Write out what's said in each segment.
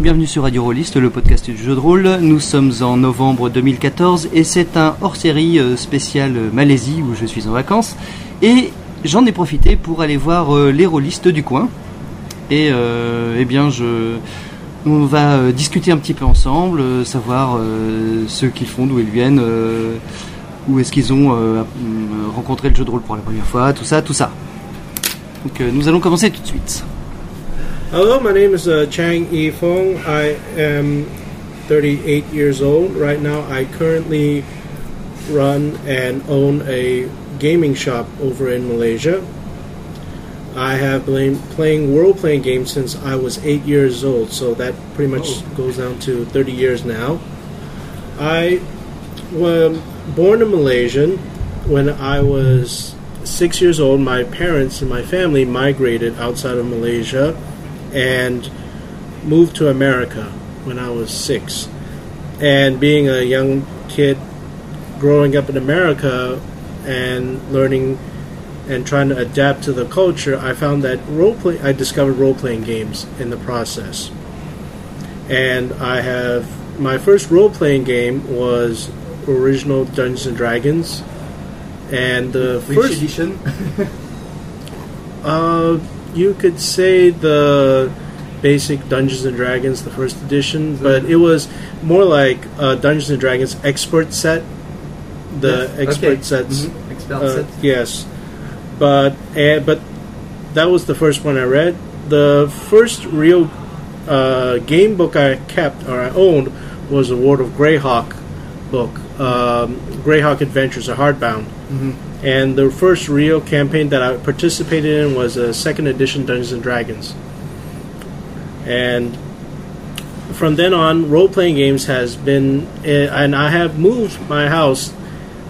Bienvenue sur Radio Rolliste, le podcast du jeu de rôle. Nous sommes en novembre 2014 et c'est un hors-série euh, spécial euh, Malaisie où je suis en vacances. Et j'en ai profité pour aller voir euh, les rôlistes du coin. Et eh bien, on va discuter un petit peu ensemble, savoir ce qu'ils font, d'où ils viennent, où est-ce qu'ils ont rencontré le jeu de rôle pour la première fois, tout ça, tout ça. Donc nous allons commencer tout de suite. Hello, my name is uh, Chang Yi Fong. I am 38 years old. Right now, I currently run and own a gaming shop over in Malaysia. I have been playing role playing games since I was 8 years old, so that pretty much goes down to 30 years now. I was born a Malaysian. When I was 6 years old, my parents and my family migrated outside of Malaysia and moved to America when I was six. And being a young kid growing up in America and learning and trying to adapt to the culture, I found that role play I discovered role playing games in the process. And I have my first role playing game was original Dungeons and Dragons. And the first edition uh, you could say the basic Dungeons and Dragons, the first edition, but it was more like uh, Dungeons and Dragons expert set. The Yes, expert okay. sets, Mhm, expert uh, set. yes, but uh, but that was the first one I read. The first real uh, game book I kept or I owned was a World of Greyhawk book, um, Greyhawk Adventures, a hardbound. And the first real campaign that I participated in was a second edition Dungeons and Dragons. And from then on, role playing games has been, eh, and I have moved my house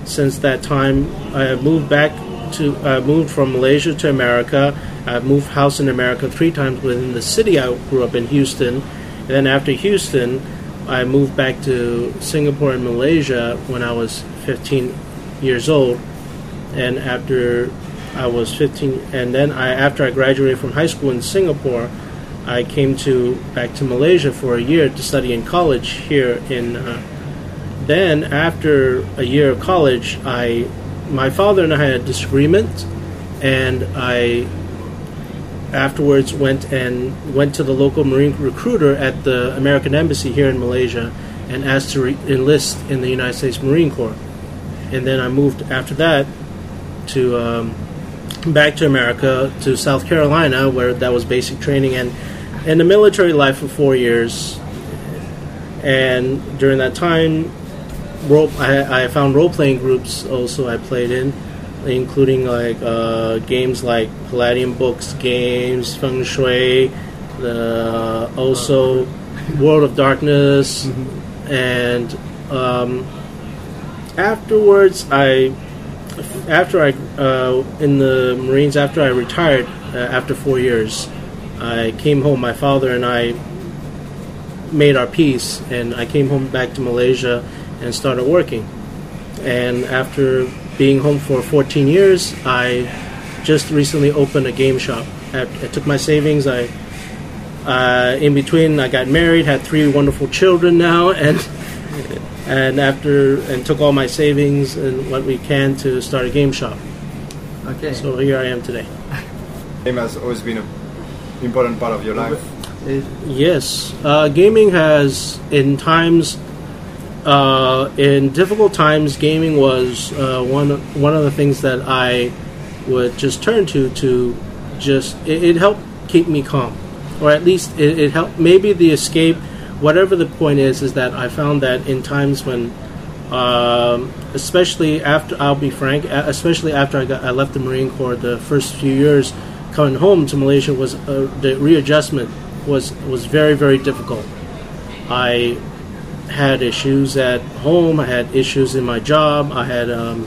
since that time. I have moved back to, I moved from Malaysia to America. I've moved house in America three times within the city I grew up in, Houston. And then after Houston, I moved back to Singapore and Malaysia when I was 15 years old and after I was 15, and then I after I graduated from high school in Singapore, I came to back to Malaysia for a year to study in college here in. Uh, then after a year of college, I my father and I had a disagreement, and I afterwards went and went to the local Marine recruiter at the American Embassy here in Malaysia and asked to re- enlist in the United States Marine Corps. And then I moved after that to um, back to America to South Carolina, where that was basic training and and the military life for four years. And during that time, role I, I found role playing groups also I played in, including like uh, games like Palladium Books games, Feng Shui, the also World of Darkness, and um, afterwards I after I uh, in the Marines after I retired uh, after four years, I came home. My father and I made our peace, and I came home back to Malaysia and started working. And after being home for 14 years, I just recently opened a game shop. I, I took my savings. I uh, in between, I got married, had three wonderful children now, and and after and took all my savings and what we can to start a game shop. Ok. So here I am today. Game has always been an important part of your life. Yes, uh, gaming has in times, uh, in difficult times, gaming was uh, one one of the things that I would just turn to to just it, it helped keep me calm, or at least it, it helped maybe the escape. Whatever the point is, is that I found that in times when, um, especially after I'll be frank, especially after I got I left the Marine Corps, the first few years coming home to Malaysia was uh, the readjustment was was very very difficult. I had issues at home. I had issues in my job. I had um,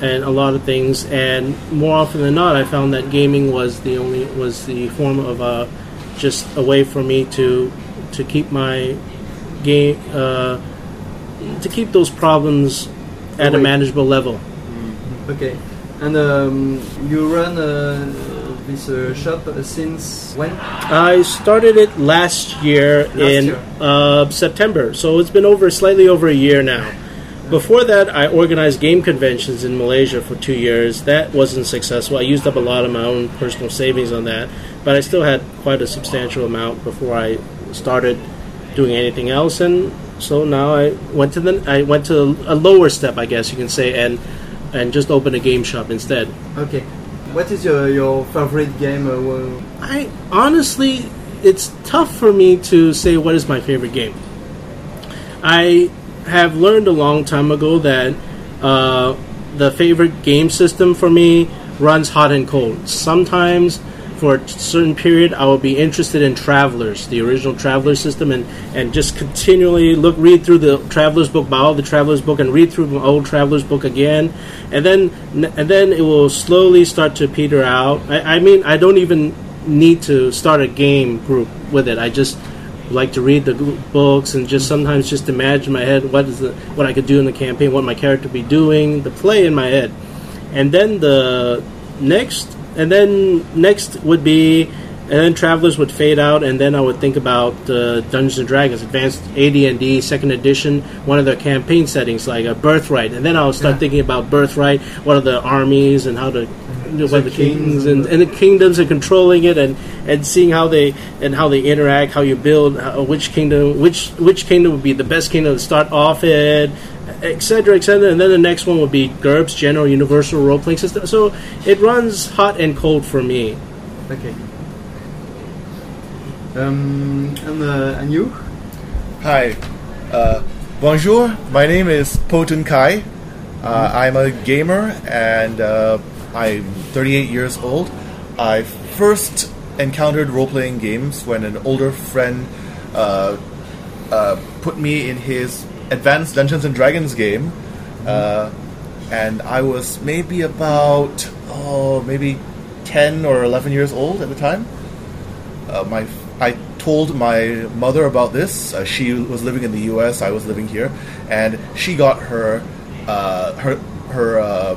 and a lot of things. And more often than not, I found that gaming was the only was the form of uh, just a way for me to to keep my game uh, to keep those problems at a manageable level. Okay. And um, you run uh, this uh, shop uh, since when? I started it last year in year. Uh, September, so it's been over slightly over a year now. Before that, I organized game conventions in Malaysia for two years. That wasn't successful. I used up a lot of my own personal savings on that, but I still had quite a substantial amount before I started doing anything else. And so now I went to the I went to a lower step, I guess you can say, and and just opened a game shop instead. Okay. What is your, your favorite game? Uh, I honestly, it's tough for me to say what is my favorite game. I have learned a long time ago that uh, the favorite game system for me runs hot and cold. Sometimes, for a certain period, I will be interested in Travelers, the original Travelers system, and, and just continually look read through the Travelers book, buy all the Travelers book, and read through the old Travelers book again, and then and then it will slowly start to peter out. I, I mean, I don't even need to start a game group with it. I just like to read the books and just sometimes just imagine in my head what is the what I could do in the campaign, what my character be doing, the play in my head, and then the next and then next would be and then travelers would fade out and then i would think about uh, dungeons and dragons advanced ad&d second edition one of their campaign settings like a birthright and then i would start Yeah. thinking about birthright what are the armies and how to you know, what the kings kings and, and- and the kingdoms and controlling it and, and seeing how they and how they interact how you build how, which kingdom which which kingdom would be the best kingdom to start off in etc etc and then the next one would be GURPS general universal role playing system so it runs hot and cold for me okay. Um, and, uh, and you? Hi. Uh, bonjour. My name is Potun Kai. Uh, I'm a gamer and uh, I'm 38 years old. I first encountered role playing games when an older friend uh, uh, put me in his Advanced Dungeons and Dragons game. Uh, and I was maybe about, oh, maybe 10 or 11 years old at the time uh, my I told my mother about this. Uh, she was living in the U.S. I was living here, and she got her uh, her her uh,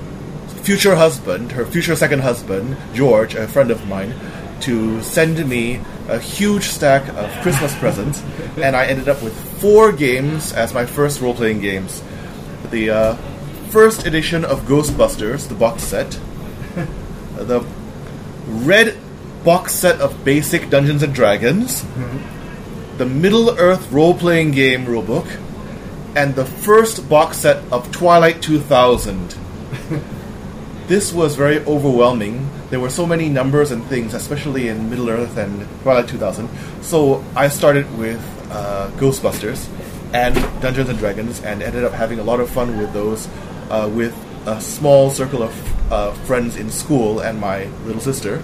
future husband, her future second husband, George, a friend of mine, to send me a huge stack of Christmas presents, and I ended up with four games as my first role playing games. The uh, first edition of Ghostbusters, the box set, the red box set of basic Dungeons and Dragons, the Middle Earth role playing game rulebook, and the first box set of Twilight 2000. this was very overwhelming. There were so many numbers and things, especially in Middle Earth and Twilight 2000. So I started with uh, Ghostbusters and Dungeons and Dragons, and ended up having a lot of fun with those, uh, with a small circle of uh, friends in school and my little sister.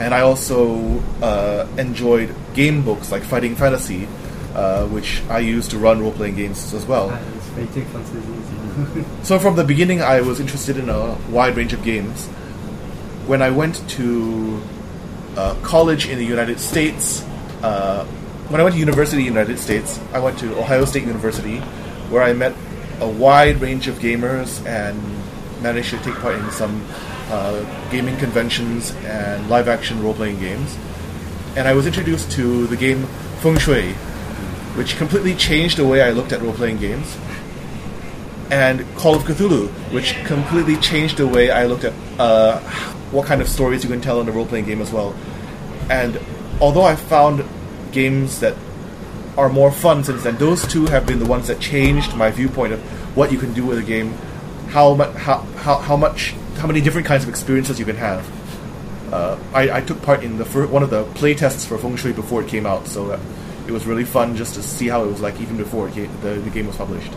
And I also uh, enjoyed game books like Fighting Fantasy, uh, which I used to run role playing games as well. Ah, it's fighting fantasy. So from the beginning, I was interested in a wide range of games. When I went to uh, college in the United States, uh, when I went to university in the United States, I went to Ohio State University, where I met a wide range of gamers and managed to take part in some uh, gaming conventions and live action role playing games. And I was introduced to the game Feng Shui, which completely changed the way I looked at role playing games and Call of Cthulhu, which completely changed the way I looked at uh, what kind of stories you can tell in a role playing game as well. And although I found games that are more fun since then, those two have been the ones that changed my viewpoint of what you can do with a game, how much, how, how, how much, how many different kinds of experiences you can have. Uh, I, I took part in the fir- one of the play tests for Feng Shui before it came out, so uh, it was really fun just to see how it was like even before came, the, the game was published.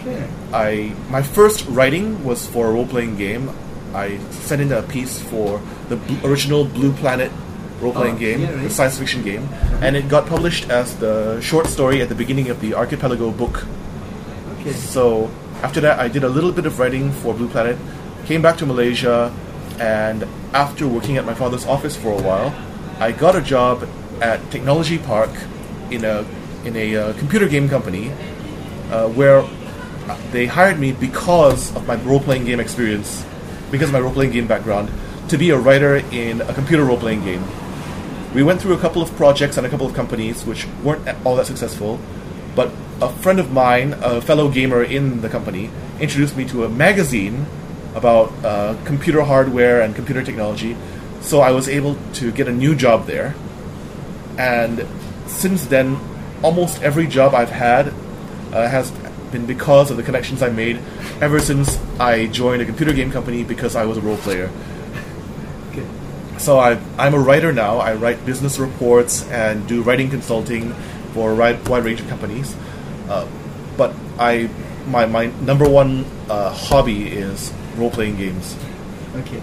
okay. I my first writing was for a role playing game. I sent in a piece for the bl- original Blue Planet role playing Oh, game, yeah, right. the science fiction game, and it got published as the short story at the beginning of the Archipelago book. Okay. So after that, I did a little bit of writing for Blue Planet, came back to Malaysia, and after working at my father's office for a while, I got a job at Technology Park in a in a uh, computer game company uh, where they hired me because of my role playing game experience, because of my role playing game background. to be a writer in a computer role playing game. We went through a couple of projects and a couple of companies which weren't all that successful, but a friend of mine, a fellow gamer in the company, introduced me to a magazine about uh, computer hardware and computer technology. So I was able to get a new job there. And since then, almost every job I've had uh, has been because of the connections I made ever since I joined a computer game company because I was a role player. Okay. So I, I'm a writer now. I write business reports and do writing consulting for a wide, range of companies. Uh, but I, my, my number one uh, hobby is role playing games. Okay.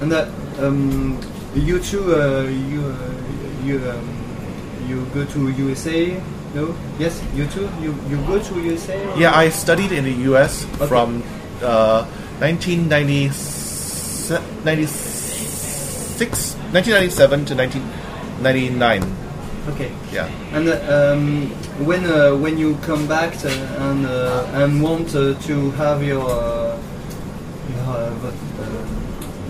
And uh, um, you too, uh, you uh, you um, you go to USA? No? Yes, you too. You you go to USA? Yeah, I studied in the U.S. Okay. from uh, 1996, 1997 to 1999. Okay. Yeah. And uh, um, when uh, when you come back to, and uh, and want uh, to have your uh, your, uh, uh,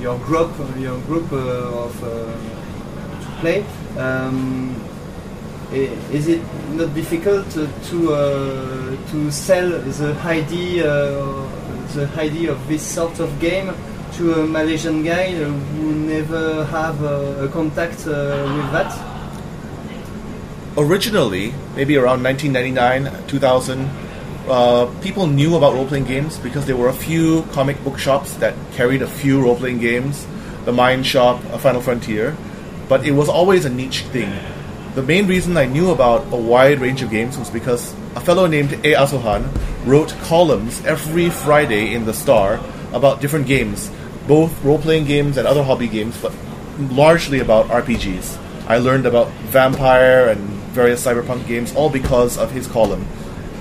your group your group uh, of uh, to play, um, is it not difficult to to, uh, to sell the idea uh, the idea of this sort of game to a Malaysian guy who never have uh, a contact uh, with that? Originally, maybe around 1999, 2000, uh, people knew about role playing games because there were a few comic book shops that carried a few role playing games, the Mind Shop, a Final Frontier, but it was always a niche thing. The main reason I knew about a wide range of games was because a fellow named A. Asohan wrote columns every Friday in the Star about different games, both role playing games and other hobby games, but largely about RPGs. I learned about Vampire and various cyberpunk games all because of his column.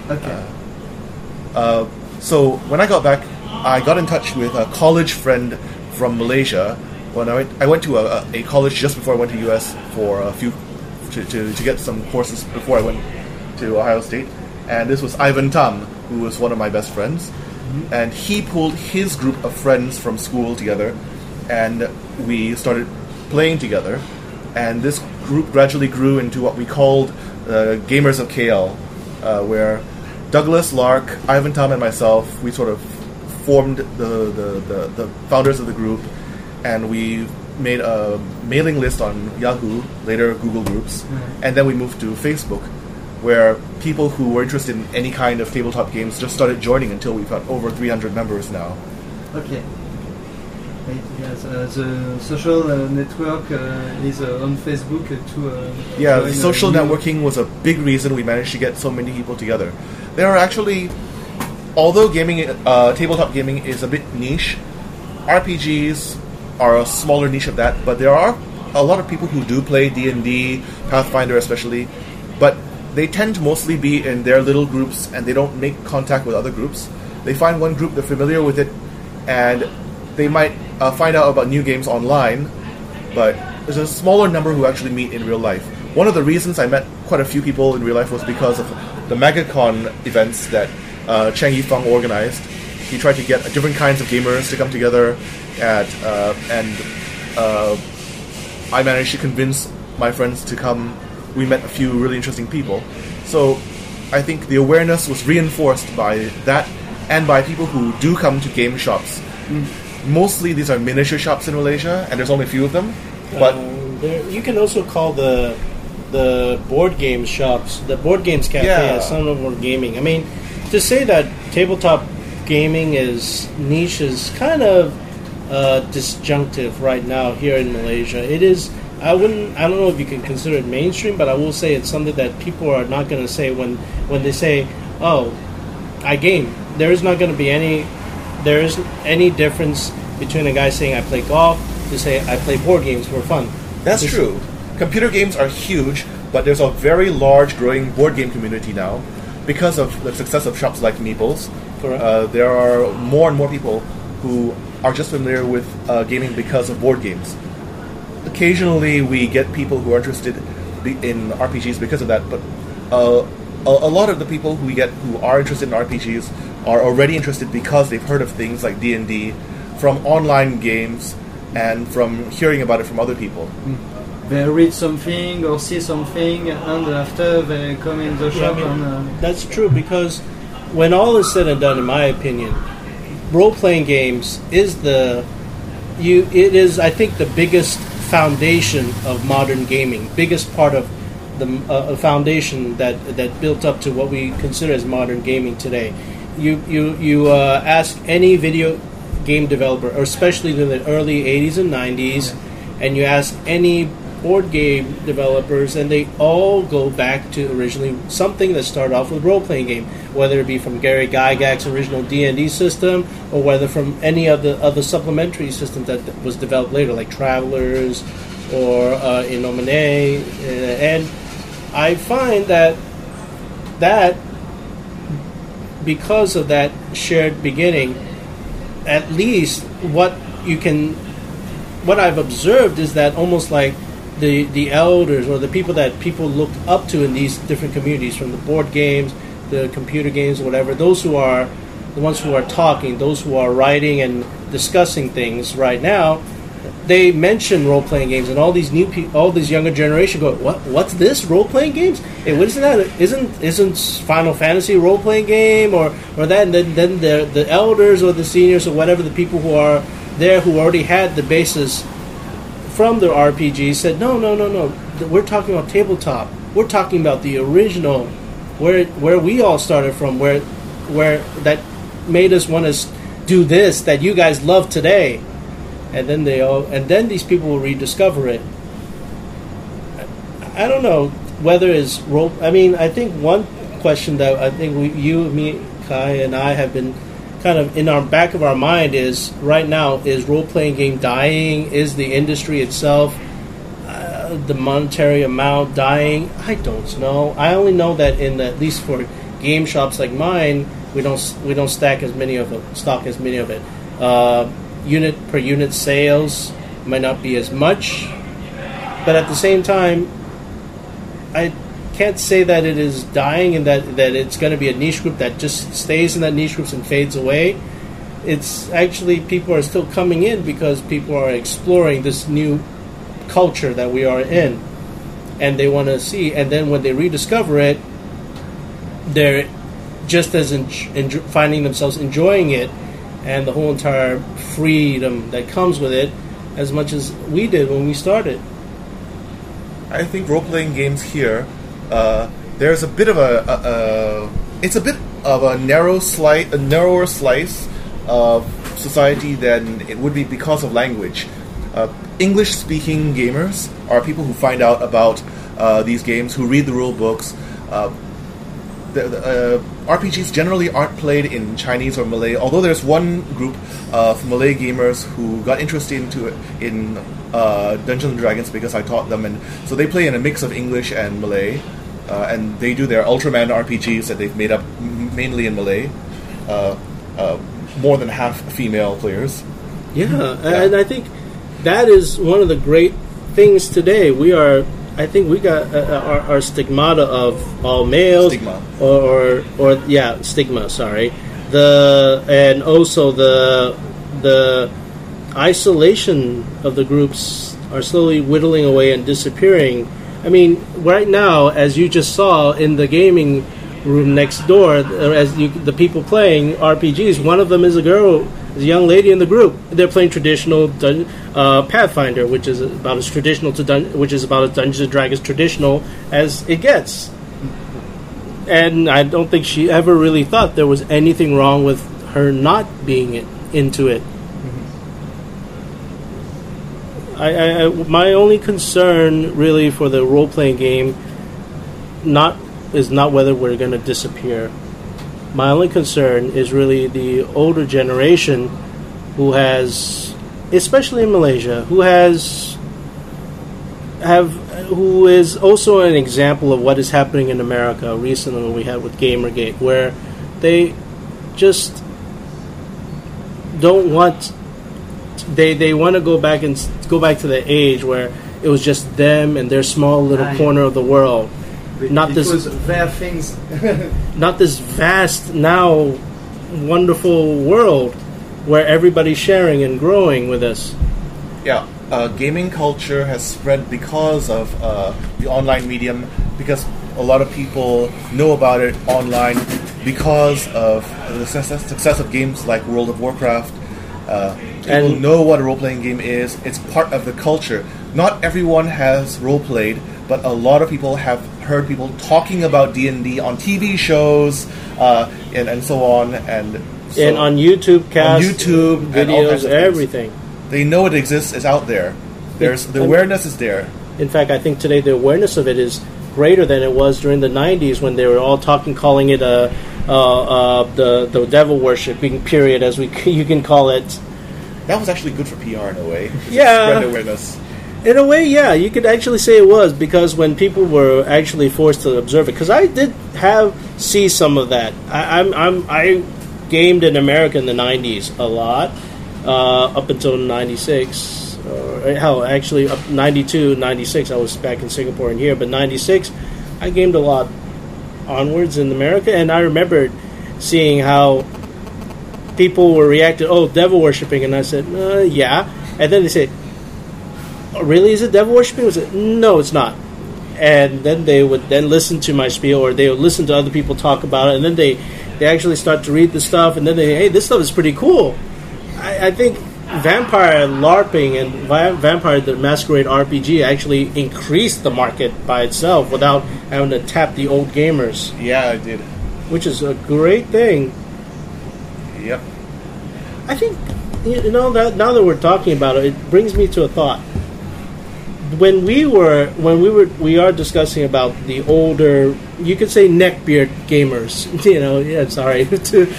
Okay. Uh, so when I got back, I got in touch with a college friend from Malaysia. When I went, I went to a, a college just before I went to US for a few to, to, to get some courses before I went to Ohio State, and this was Ivan Tam, who was one of my best friends, and he pulled his group of friends from school together, and we started playing together, and this group gradually grew into what we called uh, Gamers of KL, uh, where Douglas, Lark, Ivan Tom, and myself, we sort of formed the, the, the, the founders of the group, and we made a mailing list on Yahoo, later Google Groups, and then we moved to Facebook, where people who were interested in any kind of tabletop games just started joining until we've got over 300 members now. Okay. Yes, uh, the social uh, network uh, is uh, on Facebook uh, to. Uh, Yeah, social networking was a big reason we managed to get so many people together. There are actually, although gaming, uh, tabletop gaming is a bit niche, RPGs are a smaller niche of that. But there are a lot of people who do play D and D, Pathfinder especially, but they tend to mostly be in their little groups and they don't make contact with other groups. They find one group, they're familiar with it, and they might uh, find out about new games online, but there's a smaller number who actually meet in real life. One of the reasons I met quite a few people in real life was because of the MegaCon events that uh, Chang Yifeng organized. He tried to get different kinds of gamers to come together at, uh, and uh, I managed to convince my friends to come. We met a few really interesting people. So I think the awareness was reinforced by that and by people who do come to game shops. Mostly these are miniature shops in Malaysia, and there's only a few of them. But Um, there, you can also call the the board game shops, the board games cafe, Yeah. as some of more gaming. I mean, to say that tabletop gaming is niche is kind of uh, disjunctive right now here in Malaysia. It is. I wouldn't. I don't know if you can consider it mainstream, but I will say it's something that people are not going to say when when they say, "Oh, I game." There is not going to be any. There isn't any difference between a guy saying I play golf to say I play board games for fun. That's true. Computer games are huge, but there's a very large growing board game community now because of the success of shops like Meeples. Correct. Uh, there are more and more people who are just familiar with uh, gaming because of board games. Occasionally, we get people who are interested in RPGs because of that, but uh, a, a lot of the people who we get who are interested in RPGs are already interested because they've heard of things like D and D from online games and from hearing about it from other people. They read something or see something, and after they come in the Yeah, shop I mean, and. Uh, That's true because when all is said and done, in my opinion, role playing games is the you. It is, I think, the biggest foundation of modern gaming. Biggest part of the uh, foundation that that built up to what we consider as modern gaming today. You you you uh, ask any video game developer, or especially in the early '80s and '90s, and you ask any board game developers, and they all go back to originally something that started off with role playing game, whether it be from Gary Gygax's original D and D system, or whether from any of the other supplementary systems that was developed later, like Travelers or uh, In Nomine, uh, and I find that that because of that shared beginning, at least what you can, what I've observed is that almost like the the elders or the people that people look up to in these different communities, from the board games, the computer games, whatever, those who are the ones who are talking, those who are writing and discussing things right now, they mention role playing games, and all these new people, all these younger generation go, "What? What's this role playing games? Hey, what isn't that? Isn't isn't Final Fantasy role playing game or or that?" And then then the the elders or the seniors or whatever the people who are there who already had the basis from the RPG said, "No, no, no, no. We're talking about tabletop. We're talking about the original, where where we all started from, where where that made us want to do this that you guys love today." and then they all and then these people will rediscover it i don't know whether it's role i mean i think one question that i think we, you me kai and i have been kind of in our back of our mind is right now is role-playing game dying? Is the industry itself uh, the monetary amount dying? I don't know. I only know that in the, at least for game shops like mine we don't we don't stack as many of it stock as many of it. Uh, unit per unit sales might not be as much, but at the same time, I can't say that it is dying and that, that it's going to be a niche group that just stays in that niche group and fades away. It's actually people are still coming in because people are exploring this new culture that we are in, and they want to see. And then when they rediscover it, they're just as enjo- finding themselves enjoying it and the whole entire freedom that comes with it as much as we did when we started. I think role playing games here, uh, there's a bit of a, a, a it's a bit of a narrow slice, a narrower slice of society than it would be because of language. Uh, English speaking gamers are people who find out about uh, these games, who read the rule books. Uh, the, the, uh, RPGs generally aren't played in Chinese or Malay, although there's one group of Malay gamers who got interested into it in uh, Dungeons and Dragons because I taught them, and so they play in a mix of English and Malay, uh, and they do their Ultraman RPGs that they've made up m- mainly in Malay. Uh, uh, more than half female players. Yeah, and I think that is one of the great things today. We are, I think, we got uh, our, our stigmata of all males, Stigma. or, or or yeah, stigma. Sorry, the and also the the isolation of the groups are slowly whittling away and disappearing. I mean, right now, as you just saw in the gaming room next door, as you, the people playing RPGs, one of them is a girl, is a young lady in the group. They're playing traditional dun- uh, Pathfinder, which is about as traditional to dun- which is about as Dungeons and Dragons traditional as it gets. And I don't think she ever really thought there was anything wrong with her not being into it. I, I, my only concern really for the role playing game not is not whether we're going to disappear. My only concern is really the older generation who has, especially in Malaysia, who has have who is also an example of what is happening in America recently. We had with GamerGate, where they just don't want they they want to go back and go back to the age where it was just them and their small little Ah, yeah. corner of the world Not it this- was their things. not this vast now wonderful world where everybody's sharing and growing with us yeah, uh, gaming culture has spread because of uh, the online medium, because a lot of people know about it online, because of the success, success of games like World of Warcraft. Uh, people And- know what a role playing game is, it's part of the culture. Not everyone has role played, but a lot of people have heard people talking about D&D on TV shows uh, and, and so on. And, so and on YouTube, cast, YouTube, and all kinds videos, everything. they know it exists, it's out there. There's the And- awareness is there. In fact, I think today the awareness of it is greater than it was during the '90s when they were all talking, calling it a uh, uh, the the devil worshipping period, as we you can call it. That was actually good for PR in a way. Yeah. spread awareness. In a way, yeah, you could actually say it was because when people were actually forced to observe it, because I did have see some of that. I, I'm, I'm I gamed in America in the '90s a lot, uh, up until '96. Or hell, actually, up '92, '96, I was back in Singapore and here, but '96, I gamed a lot onwards in America, and I remembered seeing how people were reacting. Oh, devil worshipping, and I said, uh, yeah, and then they said "Oh, really is it devil worshipping? Was it no, it's not. And then they would then listen to my spiel, or they would listen to other people talk about it, and then they they actually start to read the stuff, and then they hey, this stuff is pretty cool. I, I think Vampire LARPing and Vi- Vampire the Masquerade RPG actually increased the market by itself without having to tap the old gamers, Yeah, I did. which is a great thing. I think you know that now that we're talking about it, it brings me to a thought. When we were when we were we are discussing about the older, you could say neckbeard gamers. You know, yeah, sorry to.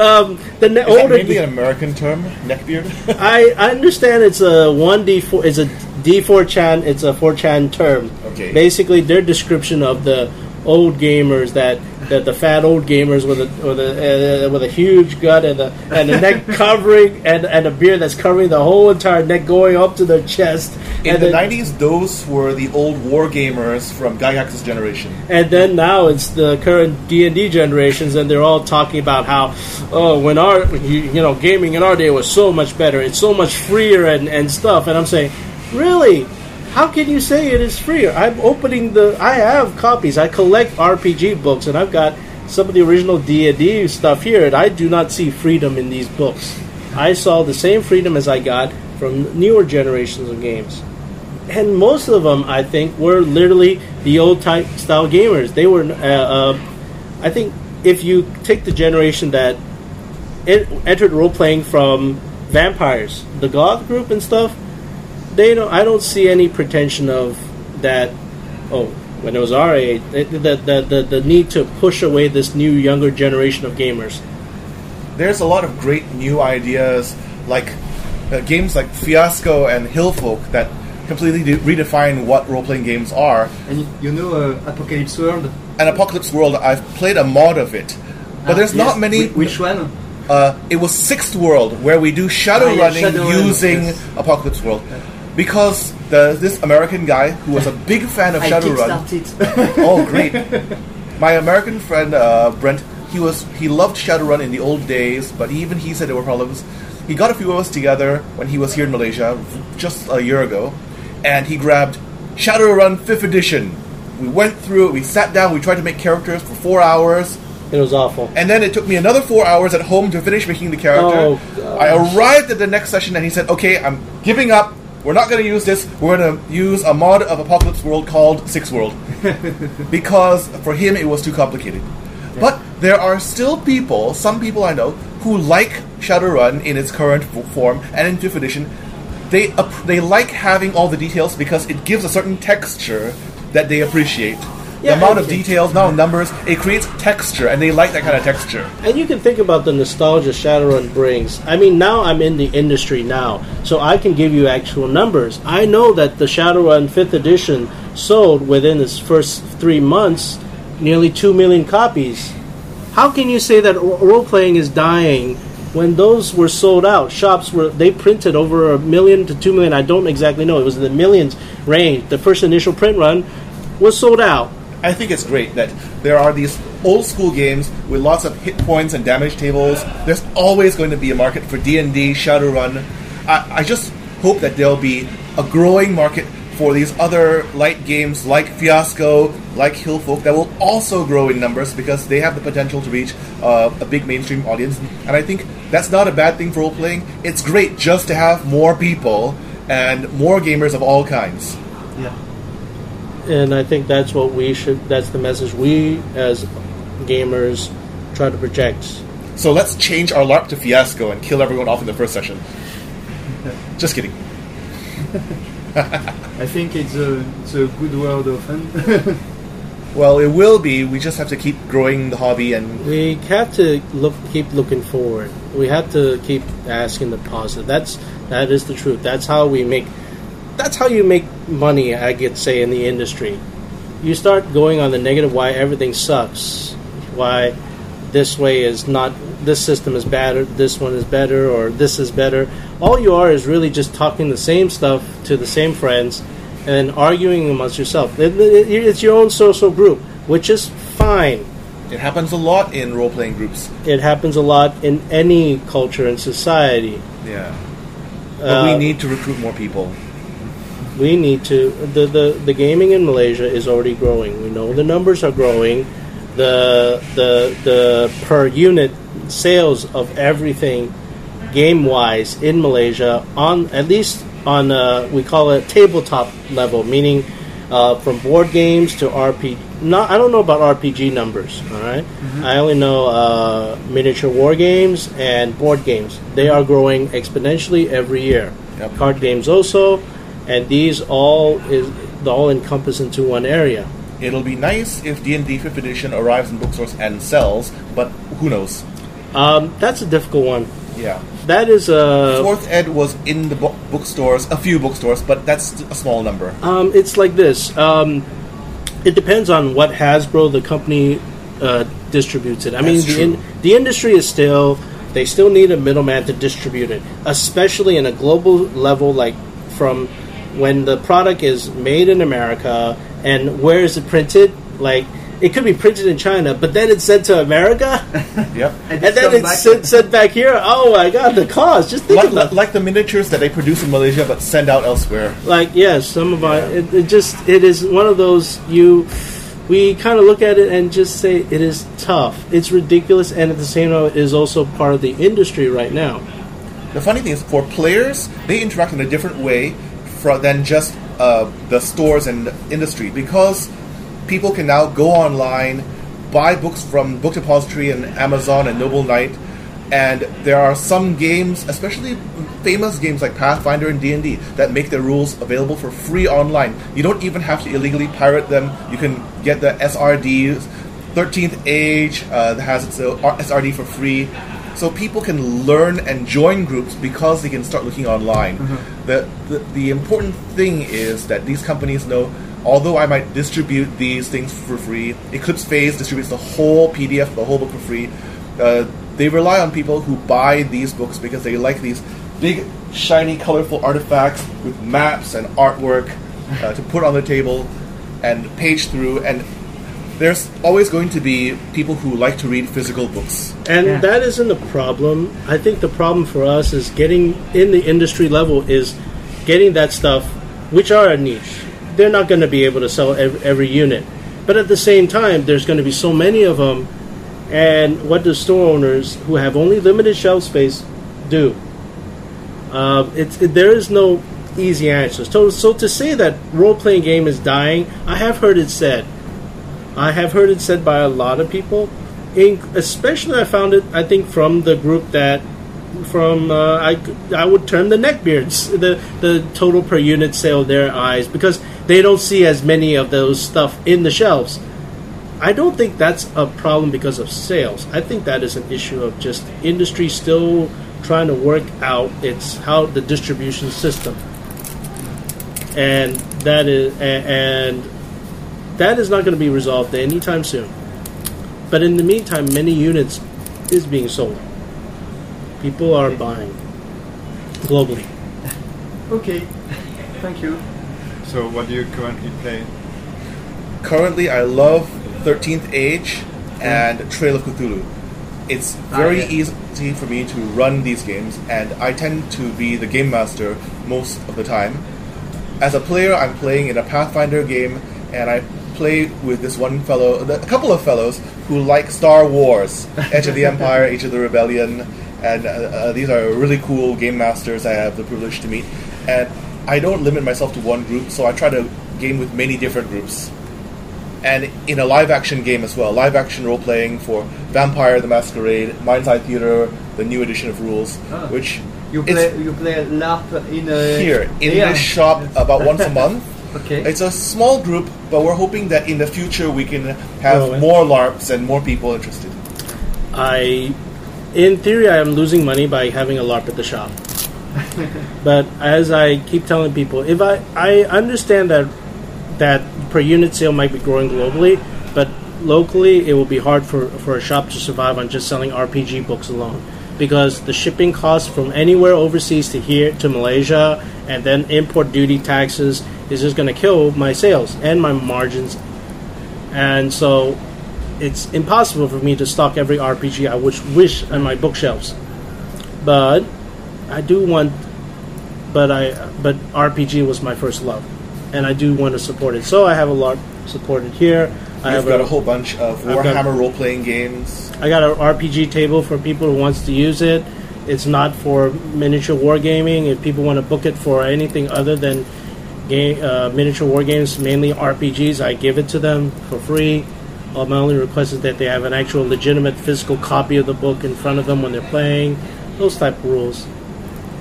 Um, the ne- Is that older. mainly an American term, neckbeard? I, I understand it's a one D four. It's a D four chan. It's a four chan term. Okay. Basically, their description of the old gamers that, that the fat old gamers with a with a uh, with a huge gut and a and a neck covering and and a beard that's covering the whole entire neck going up to their chest. In and the then, 90s, those were the old war gamers from Gygax's generation. And then now it's the current D and D generations, and they're all talking about how, oh, when our you, you know gaming in our day was so much better, it's so much freer and and stuff. And I'm saying, really, how can you say it is free? I'm opening the. I have copies. I collect RPG books, and I've got some of the original D and D stuff here, and I do not see freedom in these books. I saw the same freedom as I got from newer generations of games and most of them, I think, were literally the old type style gamers. They were, uh, uh, I think, if you take the generation that entered role playing from vampires, the goth group and stuff, they don't. I don't see any pretension of that. Oh, when it was our age, the the, the, the, the need to push away this new younger generation of gamers. There's a lot of great new ideas, like uh, games like Fiasco and Hillfolk that completely de- redefine what role-playing games are. And you know uh, Apocalypse World? And Apocalypse World, I've played a mod of it, but Ah, there's yes. not many. Wh- Which one? Uh, it was Sixth World where we do shadow Ah, yeah, running Shadowrun, using yes. Apocalypse World. Because the, this American guy who was a big fan of I Shadowrun. kickstarted. oh, great! My American friend uh, Brent, he was he loved Shadowrun in the old days, but even he said there were problems. He got a few of us together when he was here in Malaysia just a year ago, and he grabbed Shadowrun Fifth Edition. We went through it. We sat down. We tried to make characters for four hours. It was awful. And then it took me another four hours at home to finish making the character. Oh, gosh. I arrived at the next session and he said, okay, I'm giving up. We're not going to use this. We're going to use a mod of Apocalypse World called Sixth World. because for him it was too complicated. But there are still people, some people I know, who like Shadowrun in its current form and in 5th edition. They, they like having all the details because it gives a certain texture that they appreciate. Yeah, the amount of details, not numbers, it creates texture, and they like that kind of texture. And you can think about the nostalgia Shadowrun brings. I mean, now I'm in the industry now, so I can give you actual numbers. I know that the Shadowrun 5th edition sold within its first three months nearly 2 million copies. How can you say that role playing is dying when those were sold out? Shops were, they printed over a million to 2 million, I don't exactly know, it was in the millions range. The first initial print run was sold out. I think it's great that there are these old school games with lots of hit points and damage tables. There's always going to be a market for D and D, Shadowrun. I, I just hope that there'll be a growing market for these other light games like Fiasco, like Hillfolk, that will also grow in numbers because they have the potential to reach uh, a big mainstream audience. And I think that's not a bad thing for role playing. It's great just to have more people and more gamers of all kinds. Yeah. And I think that's what we should. That's the message we as gamers try to project. So let's change our LARP to Fiasco and kill everyone off in the first session. Just kidding. I think it's a, it's a good word often. Well, it will be. We just have to keep growing the hobby and We have to look, keep looking forward. We have to keep asking the positive. That's that is the truth. That's how we make. That's how you make money. I could say in the industry, you start going on the negative. Why everything sucks. Why this way is not. This system is bad. Or this one is better. Or this is better. All you are is really just talking the same stuff to the same friends, and arguing amongst yourself. It- it- It's your own social group, which is fine. it happens a lot in role playing groups. It happens a lot in any culture and society. Yeah. But we Uh, need to recruit more people. We need to. The, the the gaming in Malaysia is already growing. We know the numbers are growing. The the the per unit sales of everything game wise in Malaysia on at least on uh, we call it tabletop level, meaning uh, from board games to RPG. Not I don't know about RPG numbers. All right? I only know uh, miniature war games and board games. They are growing exponentially every year. Yep. Card games also, and these all is all encompass into one area. It'll be nice if D&D 5th edition arrives in bookstores and sells, but who knows? Um, that's a difficult one. Yeah. That is a. Fourth Ed was in the book bookstores, a few bookstores, but that's a small number. Um, it's like this. Um, it depends on what Hasbro, the company, uh, distributes it. I mean, the, in, the industry is still. They still need a middleman to distribute it, especially in a global level, like from when the product is made in America and where is it printed? Like it could be printed in China, but then it's sent to America, Yep. and then it's sent, sent back here. Oh my God, the cost! Just think Like, about like the miniatures that they produce in Malaysia but send out elsewhere. like yes some of our it, it just it is one of those you we kind of look at it and just say it is tough it's ridiculous and at the same time it is also part of the industry right now The funny thing is, for players, they interact in a different way fro- than just uh, the stores and industry because people can now go online, buy books from Book Depository and Amazon and Noble Knight, and there are some games, especially famous games like Pathfinder and D and D, that make their rules available for free online. You don't even have to illegally pirate them. You can get the SRD, 13th Age uh, that has its uh, SRD for free. So people can learn and join groups because they can start looking online. The, the the important thing is that these companies know. Although I might distribute these things for free, Eclipse Phase distributes the whole PDF, the whole book for free. Uh, they rely on people who buy these books because they like these big, shiny, colorful artifacts with maps and artwork uh, to put on the table and page through. And there's always going to be people who like to read physical books. and Yeah. that isn't a problem i think the problem for us is getting in the industry level is getting that stuff which are a niche they're not going to be able to sell every, every unit but at the same time there's going to be so many of them and what do store owners who have only limited shelf space do Um, it's it, there is no easy answers. So, so to say that role playing game is dying, I have heard it said. I have heard it said by a lot of people, in, especially I found it. I think from the group that from uh, I I would term the neckbeards, the the total per unit sale their eyes because they don't see as many of those stuff in the shelves. I don't think that's a problem because of sales. I think that is an issue of just industry still trying to work out its how the distribution system, and that is a- and that is not going to be resolved anytime soon. But in the meantime, many units is being sold. People are buying globally. Okay, thank you. So, what do you currently play? Currently, I love 13th Age and Trail of Cthulhu. it's very Ah, yeah. easy for me to run these games, and I tend to be the game master most of the time. As a player, I'm playing in a Pathfinder game, and I play with this one fellow, a couple of fellows who like Star Wars, Edge of the Empire, Age of the Rebellion, and uh, uh, these are really cool game masters I have the privilege to meet. And I don't limit myself to one group, so I try to game with many different groups and in a live action game as well. Live action role playing for Vampire the Masquerade, Mind's Eye Theater, the new edition of Rules, Ah. which You play you play LARP in a here in Yeah. this shop about once a month. Okay. It's a small group, but we're hoping that in the future we can have Oh, more LARPs and more people interested. I, in theory, I am losing money by having a LARP at the shop. but as I keep telling people, if I I understand that that per unit sale might be growing globally, but locally it will be hard for for a shop to survive on just selling RPG books alone. Because the shipping costs from anywhere overseas to here to Malaysia and then import duty taxes is just going to kill my sales and my margins. And so it's impossible for me to stock every RPG I wish wish on my bookshelves. But I do want, but I but RPG was my first love, and I do want to support it. So I have a lot supported here. I I've have got a whole bunch of Warhammer role playing games. I got an RPG table for people who wants to use it. It's not for miniature wargaming. If people want to book it for anything other than game, uh, miniature war games, mainly RPGs, I give it to them for free. Uh, my only request is that they have an actual legitimate physical copy of the book in front of them when they're playing. Those type of rules.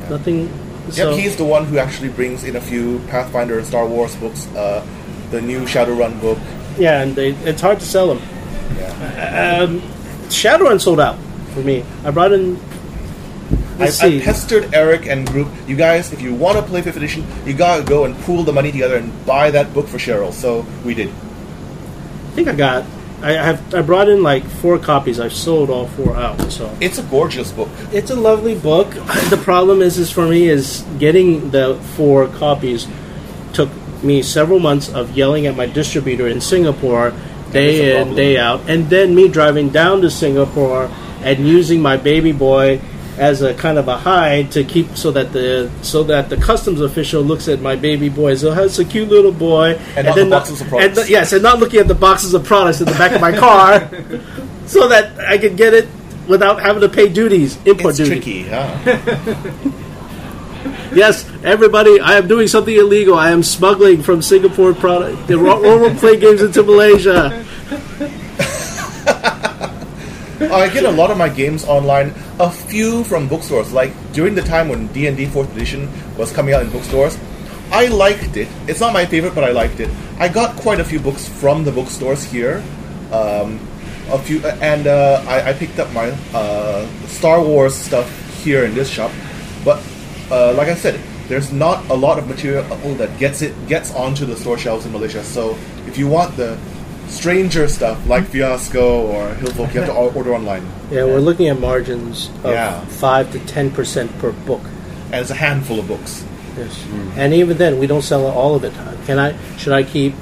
Nothing. Yep, so, he's the one who actually brings in a few Pathfinder and Star Wars books. Uh, the new Shadowrun book. Yeah, and they, it's hard to sell them. Yeah. Um, Shadowrun sold out for me. I brought in. I, I pestered Eric and group. You guys, if you want to play fifth edition, you gotta go and pool the money together and buy that book for Cheryl. So we did. I think I got. I have. I brought in like four copies. I've sold all four out. So It's a gorgeous book. it's a lovely book. The problem is, is for me is getting the four copies me several months of yelling at my distributor in Singapore That is a day in day out, and then me driving down to Singapore and using my baby boy as a kind of a hide to keep so that the so that the customs official looks at my baby boy as oh, it's a cute little boy And not the boxes of and products. yes and not looking at the boxes of products in the back of my car so that I could get it without having to pay duties import It's duty tricky. Yeah. Yes, everybody, I am doing something illegal. I am smuggling from Singapore product ro- role play games into Malaysia. I get a lot of my games online. A few from bookstores. Like during the time when D and D Fourth Edition was coming out in bookstores, I liked it. It's not my favorite, but I liked it. I got quite a few books from the bookstores here. Um, a few, and uh, I, I picked up my uh, Star Wars stuff here in this shop. But uh, like I said, there's not a lot of material that gets it gets onto the store shelves in Malaysia. So if you want the stranger stuff like Fiasco or Hillfolk, you have to order online. Yeah, we're looking at margins of Yeah. five to ten percent per book. and it's a handful of books. Yes, and even then, we don't sell all of it. Can I? Should I keep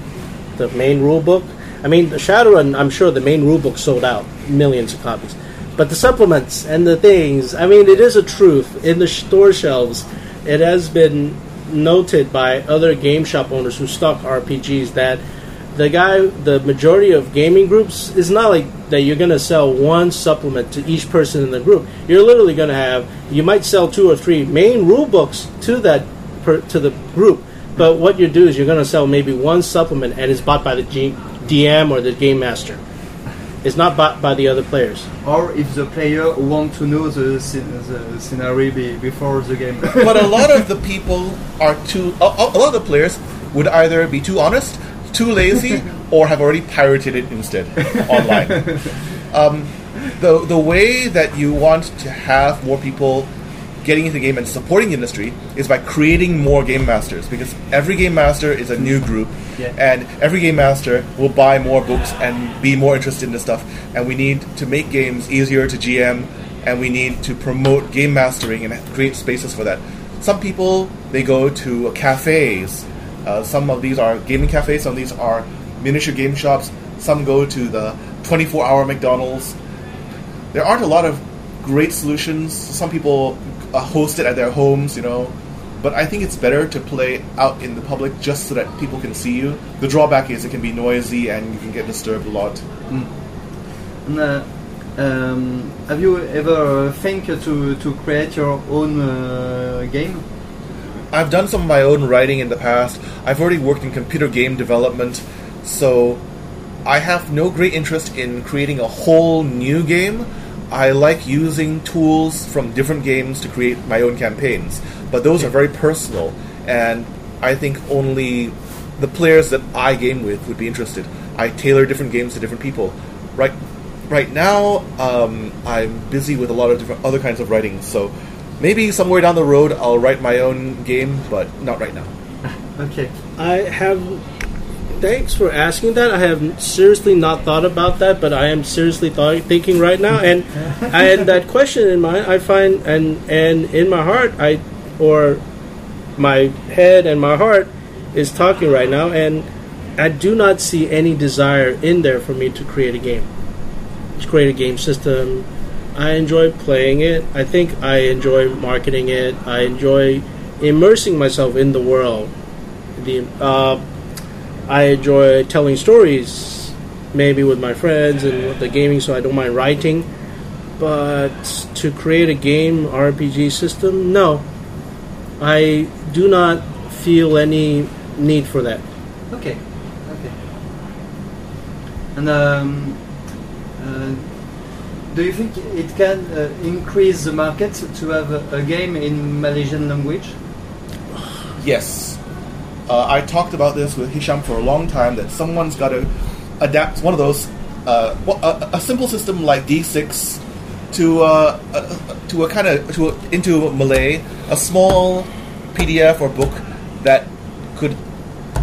the main rule book? I mean, the Shadowrun. I'm sure the main rule book sold out millions of copies, but the supplements and the things. I mean, it is a truth in the store shelves. It has been noted by other game shop owners who stock RPGs that the guy, the majority of gaming groups, is not like that. You're going to sell one supplement to each person in the group. You're literally going to have. You might sell two or three main rule books to that per, to the group. But what you do is you're going to sell maybe one supplement, and it's bought by the G, DM or the game master. It's not bought by the other players. Or if the player want to know the, the scenario before the game. But a lot of the people are too. A, a a lot of the players would either be too honest, too lazy, or have already pirated it instead online. Um, the the way that you want to have more people getting into the game and supporting the industry is by creating more game masters because every game master is a new group Yeah. and every game master will buy more books and be more interested in this stuff and we need to make games easier to GM and we need to promote game mastering and create spaces for that some people they go to cafes uh, some of these are gaming cafes some of these are miniature game shops some go to the 24 hour McDonald's there aren't a lot of great solutions. Some people uh, host it at their homes, you know. But I think it's better to play out in the public just so that people can see you. The drawback is it can be noisy and you can get disturbed a lot. And, uh, um, have you ever think to to create your own uh, game? I've done some of my own writing in the past. I've already worked in computer game development, so I have no great interest in creating a whole new game. I like using tools from different games to create my own campaigns, but those are very personal, and I think only the players that I game with would be interested. I tailor different games to different people. Right, right now, um, I'm busy with a lot of different other kinds of writing, so maybe somewhere down the road I'll write my own game, but not right now. Okay. I have. Thanks for asking that. I have seriously not thought about that, but I am seriously thought, thinking right now. And I had that question in mind. I find, and and in my heart, I or my head and my heart is talking right now, and I do not see any desire in there for me to create a game, to create a game system. I enjoy playing it. I think I enjoy marketing it. I enjoy immersing myself in the world. The uh, I enjoy telling stories, maybe with my friends and with the gaming, so I don't mind writing. But to create a game RPG system, no, I do not feel any need for that. Okay. Okay. And um, uh, do you think it can uh, increase the market to have a, a game in Malaysian language? Yes. Uh, I talked about this with Hisham for a long time that someone's got to adapt one of those, uh, a, a simple system like D6 to uh, a, to a kind of to a, into Malay, a small PDF or book that could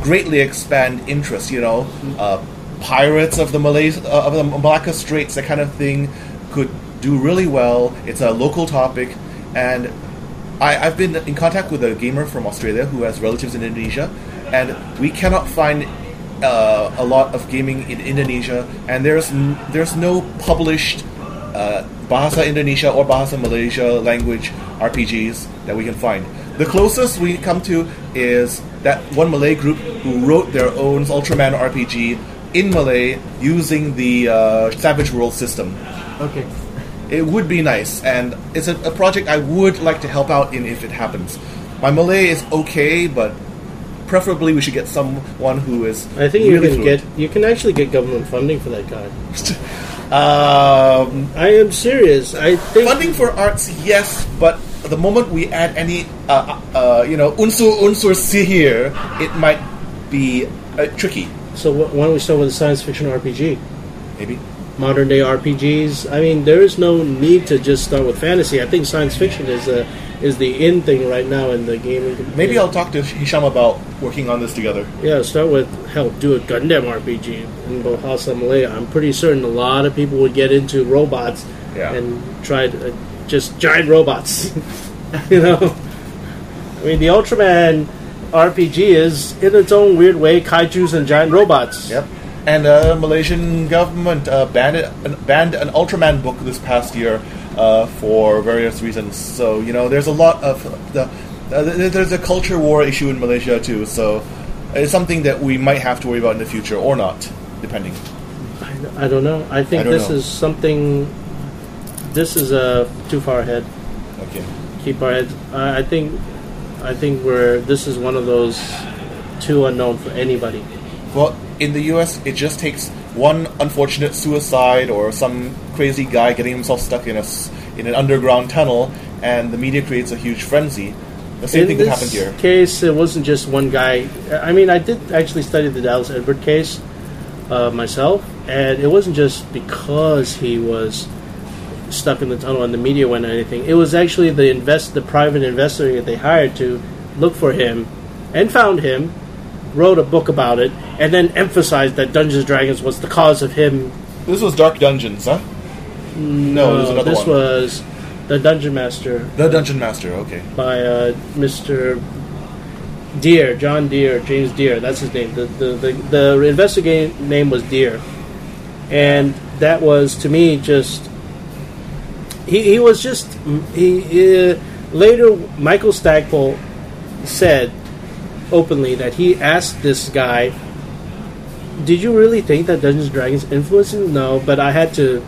greatly expand interest. You know, uh, pirates of the Malays uh, of the Malacca Straits, that kind of thing, could do really well. It's a local topic, and I, I've been in contact with a gamer from Australia who has relatives in Indonesia, and we cannot find uh, a lot of gaming in Indonesia, and there's n- there's no published uh, Bahasa Indonesia or Bahasa Malaysia language RPGs that we can find. The closest we come to is that one Malay group who wrote their own Ultraman RPG in Malay using the uh, Savage World system. Okay. It would be nice, and it's a, a project I would like to help out in if it happens. My Malay is okay, but preferably we should get someone who is. I think you can fluent. get you can actually get government funding for that guy. Um, I am serious. I think funding for arts, yes, but the moment we add any, uh, uh, you know, unsur unsur sihir, it might be uh, tricky. so. wh- Why don't we start with a science fiction RPG? Maybe. Modern day RPGs. I mean, there is no need to just start with fantasy. I think science fiction is a is the in thing right now in the gaming. Maybe I'll talk to Hisham about working on this together. yeah start with hell. Do a Gundam RPG in Bahasa Malay. I'm pretty certain a lot of people would get into robots Yeah. and try to, uh, just giant robots. you know, I mean, the Ultraman RPG is in its own weird way kaiju's and giant robots. Yep. And uh, Malaysian government uh, banned it, banned an Ultraman book this past year uh, for various reasons. So you know, there's a lot of the uh, there's a culture war issue in Malaysia too. So it's something that we might have to worry about in the future, or not, depending. I, I don't know. I think I this know. is something. This is uh, too far ahead. Okay. Keep our heads. I I think. I think we're. This is one of those too unknown for anybody. Well, in the U.S., it just takes one unfortunate suicide or some crazy guy getting himself stuck in a in an underground tunnel, and the media creates a huge frenzy. The same In thing could this happen here. case, it wasn't just one guy. I mean, I did actually study the Dallas Egbert case uh, myself, and it wasn't just because he was stuck in the tunnel and the media went or anything. It was actually the invest, the private investor that they hired to look for him, and found him, wrote a book about it, and then emphasized that Dungeons and Dragons was the cause of him. This was Dark Dungeons, huh? No, there's another this one. was the Dungeon Master The Dungeon Master. Okay. by uh, Mr. Dear, John Dear, James Dear. That's his name. The the the, the investigating name was Dear, and that was to me just he, he was just he uh, later Michael Stackpole said openly that he asked this guy, "Did you really think that Dungeons and Dragons influenced you?" No, but I had to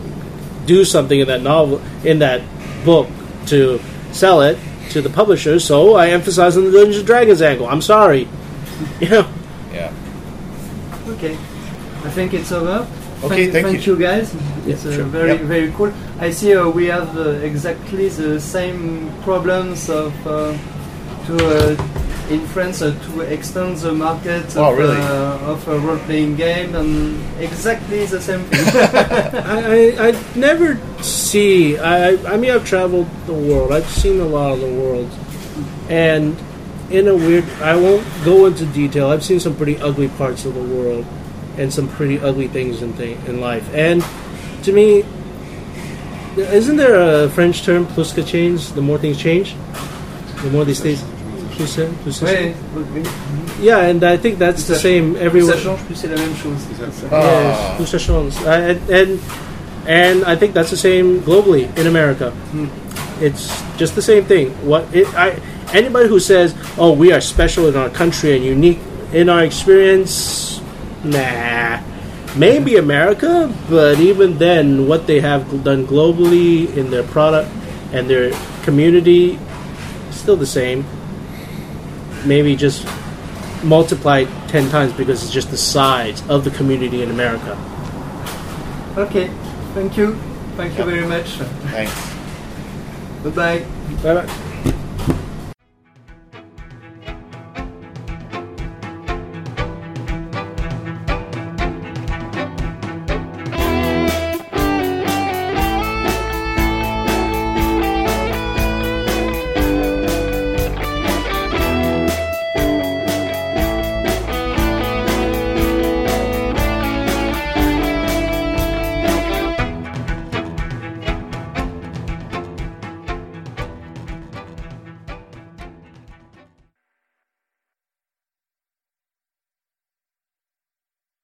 do something in that novel in that book to sell it to the publisher, so I emphasized on the Dungeons and Dragons angle. I'm sorry, you know. Yeah. Okay, I think it's over. Okay, thank you. guys. It's uh, sure. very Yep. very cool. I see uh, we have uh, exactly the same problems of uh, to uh, in France uh, to extend the market of, Oh, really? uh, of a role playing game and exactly the same. I, I, I never see. I, I mean, I've traveled the world. I've seen a lot of the world, and in a weird. I won't go into detail. I've seen some pretty ugly parts of the world, and some pretty ugly things in thing in life. And to me, isn't there a French term "plus que change"? The more things change, the more these stay. Plus, plus, Ouais. Yeah, and I think that's the Ça- same Plus everywhere. ça change, plus c'est la même chose. Ah. Yes, plus ça change. And, and and I think that's the same globally in America. It's just the same thing. What it, I anybody who says, "Oh, we are special in our country and unique in our experience," nah. Maybe America, but even then, what they have done globally in their product and their community, still the same. Maybe just multiplied ten times because it's just the size of the community in America. Okay, thank you, thank you Yep. very much. Thanks. Bye bye. Bye bye.